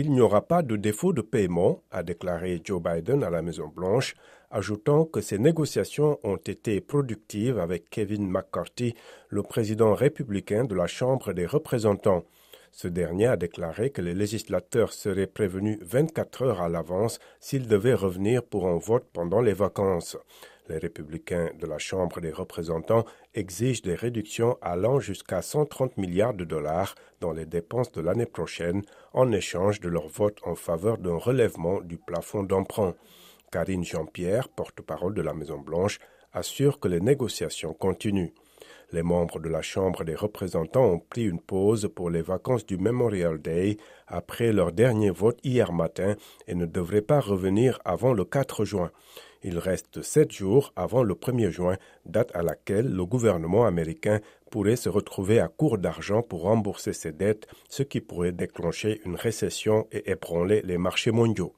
Il n'y aura pas de défaut de paiement, a déclaré Joe Biden à la Maison-Blanche, ajoutant que ces négociations ont été productives avec Kevin McCarthy, le président républicain de la Chambre des représentants. Ce dernier a déclaré que les législateurs seraient prévenus 24 heures à l'avance s'ils devaient revenir pour un vote pendant les vacances. Les républicains de la Chambre des représentants exigent des réductions allant jusqu'à 130 milliards de dollars dans les dépenses de l'année prochaine en échange de leur vote en faveur d'un relèvement du plafond d'emprunt. Karine Jean-Pierre, porte-parole de la Maison-Blanche, assure que les négociations continuent. Les membres de la Chambre des représentants ont pris une pause pour les vacances du Memorial Day après leur dernier vote hier matin et ne devraient pas revenir avant le 4 juin. Il reste sept jours avant le 1er juin, date à laquelle le gouvernement américain pourrait se retrouver à court d'argent pour rembourser ses dettes, ce qui pourrait déclencher une récession et ébranler les marchés mondiaux.